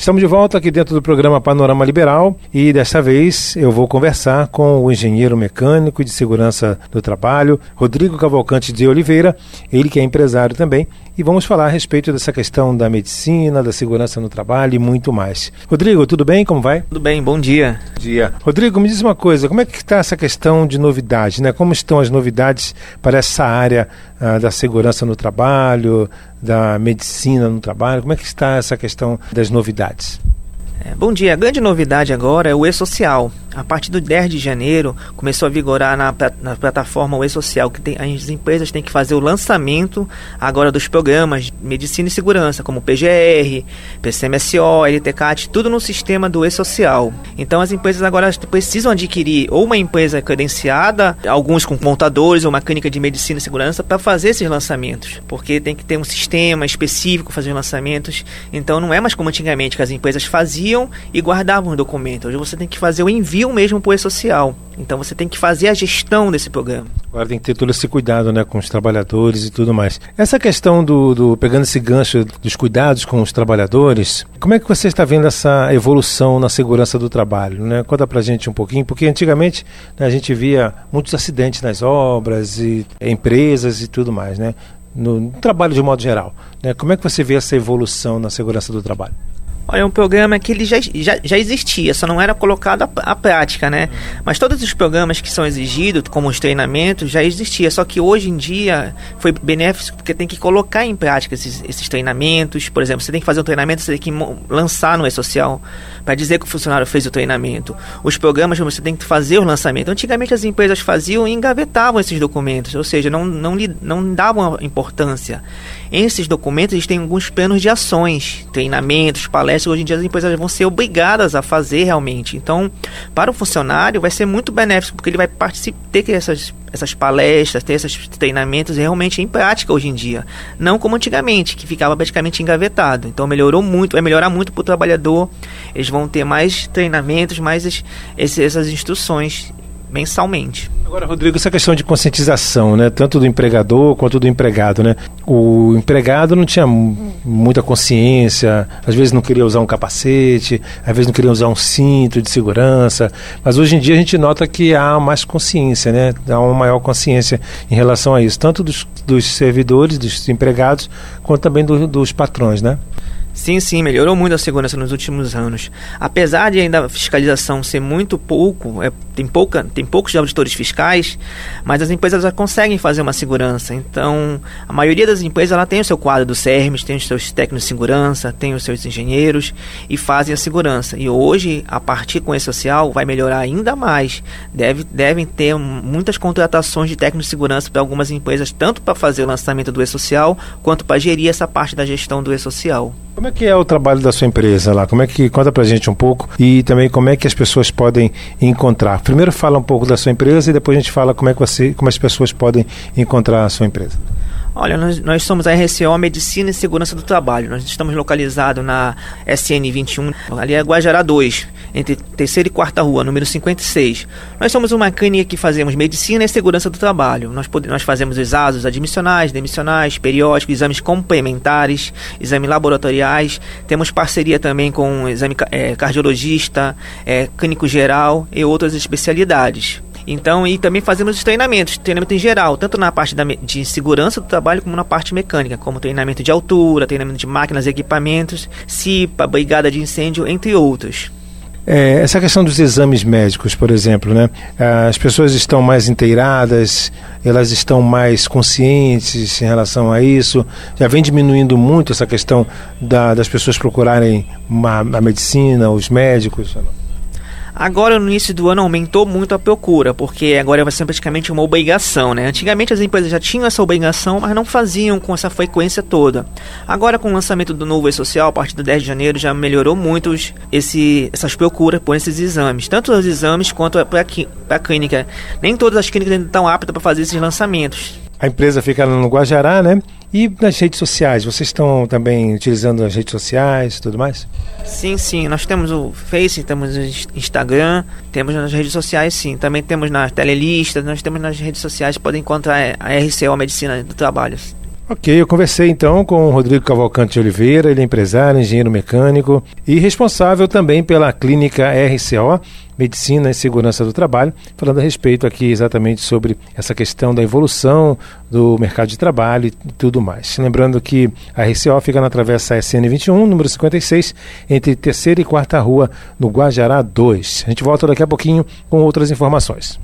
Estamos de volta aqui dentro do programa Panorama Liberal e desta vez eu vou conversar com o engenheiro mecânico de segurança do trabalho, Rodrigo Cavalcante de Oliveira, ele que é empresário também, e vamos falar a respeito dessa questão da medicina, da segurança no trabalho e muito mais. Rodrigo, tudo bem? Como vai? Tudo bem, bom dia. Bom dia. Rodrigo, me diz uma coisa, como é que está essa questão de novidade, né? Como estão as novidades para essa área ah, da segurança no trabalho, da medicina no trabalho? Como é que está essa questão das novidades? É, bom dia. A grande novidade agora é o e-social. A partir do 10 de janeiro começou a vigorar na, na plataforma o e-social, que tem, as empresas têm que fazer o lançamento agora dos programas de medicina e segurança, como PGR, PCMSO, LTCAT, tudo no sistema do e-social. Então as empresas agora precisam adquirir ou uma empresa credenciada, alguns com contadores ou uma clínica de medicina e segurança, para fazer esses lançamentos, porque tem que ter um sistema específico para fazer lançamentos. Então não é mais como antigamente que as empresas faziam e guardavam o documento. Hoje você tem que fazer o envio envio mesmo para o e-social. Então você tem que fazer a gestão desse programa. Agora tem que ter todo esse cuidado né, com os trabalhadores e tudo mais. Essa questão do, do pegando esse gancho dos cuidados com os trabalhadores, como é que você está vendo essa evolução na segurança do trabalho? Né? Conta pra gente um pouquinho, porque antigamente né, a gente via muitos acidentes nas obras e empresas e tudo mais, né? No, no trabalho de modo geral. Né? Como é que você vê essa evolução na segurança do trabalho? Olha, é um programa que ele já, já, já existia, só não era colocado à, prática, né? Uhum. Mas todos os programas que são exigidos, como os treinamentos, já existia. Só que hoje em dia foi benéfico porque tem que colocar em prática esses, esses treinamentos. Por exemplo, você tem que fazer um treinamento, você tem que lançar no e-social para dizer que o funcionário fez o treinamento. Os programas você tem que fazer o lançamento. Antigamente as empresas faziam e engavetavam esses documentos, ou seja, não, não, não davam importância. Esses documentos eles têm alguns planos de ações, treinamentos, palestras. Hoje em dia as empresas vão ser obrigadas a fazer realmente. Então, para o funcionário vai ser muito benéfico porque ele vai ter que essas essas palestras, ter esses treinamentos realmente em prática hoje em dia. Não como antigamente, que ficava praticamente engavetado. Então melhorou muito, vai melhorar muito para o trabalhador. Eles vão ter mais treinamentos, mais esse, essas instruções mensalmente. Agora, Rodrigo, essa questão de conscientização, né, tanto do empregador quanto do empregado, né? O empregado não tinha muita consciência, às vezes não queria usar um capacete, às vezes não queria usar um cinto de segurança, mas hoje em dia a gente nota que há mais consciência, né? Há uma maior consciência em relação a isso, tanto dos, dos servidores, dos empregados, quanto também do, dos patrões, né? Sim, sim, melhorou muito a segurança nos últimos anos. Apesar de ainda a fiscalização ser muito pouco, é, tem, pouca, tem poucos auditores fiscais, mas as empresas já conseguem fazer uma segurança. Então, a maioria das empresas ela tem o seu quadro do CERMES, tem os seus técnicos de segurança, tem os seus engenheiros e fazem a segurança. E hoje, a partir com esse social, vai melhorar ainda mais. Deve, devem ter muitas contratações de técnicos de segurança para algumas empresas, tanto para fazer o lançamento do e-social, quanto para gerir essa parte da gestão do e-social. Como é que é o trabalho da sua empresa lá? Como é que conta pra gente um pouco e também como é que as pessoas podem encontrar? Primeiro fala um pouco da sua empresa e depois a gente fala como é que você, como as pessoas podem encontrar a sua empresa. Olha, nós, nós somos a RCO Medicina e Segurança do Trabalho. Nós estamos localizados na SN 21, ali é Guajará 2, entre terceira e quarta rua, número 56. Nós somos uma clínica que fazemos medicina e segurança do trabalho. Nós, nós fazemos os ASOS admissionais, demissionais, periódicos, exames complementares, exames laboratoriais. Temos parceria também com exame é, cardiologista, é, clínico geral e outras especialidades. Então, e também fazemos os treinamentos, treinamento em geral, tanto na parte da, de segurança do trabalho como na parte mecânica, como treinamento de altura, treinamento de máquinas e equipamentos, CIPA, brigada de incêndio, entre outros. É, essa questão dos exames médicos, por exemplo, né? As pessoas estão mais inteiradas, elas estão mais conscientes em relação a isso. Já vem diminuindo muito essa questão da, das pessoas procurarem uma, a medicina, os médicos. Agora, no início do ano, aumentou muito a procura, porque agora vai ser praticamente uma obrigação, né? Antigamente as empresas já tinham essa obrigação, mas não faziam com essa frequência toda. Agora, com o lançamento do novo E-Social, a partir do 10 de janeiro, já melhorou muito esse, essas procuras por esses exames, tanto os exames quanto para a clínica. Nem todas as clínicas ainda estão aptas para fazer esses lançamentos. A empresa fica no Guajará, né? E nas redes sociais, vocês estão também utilizando as redes sociais e tudo mais? Sim, sim. Nós temos o Face, temos o Instagram, temos nas redes sociais, sim. Também temos na telelista, nós temos nas redes sociais, podem encontrar a RCO Medicina do Trabalho. Ok, eu conversei então com o Rodrigo Cavalcante Oliveira, ele é empresário, engenheiro mecânico e responsável também pela clínica RCO, Medicina e Segurança do Trabalho, falando a respeito aqui exatamente sobre essa questão da evolução do mercado de trabalho e tudo mais. Lembrando que a RCO fica na travessa SN21, número 56, entre terceira e quarta rua, no Guajará 2. A gente volta daqui a pouquinho com outras informações.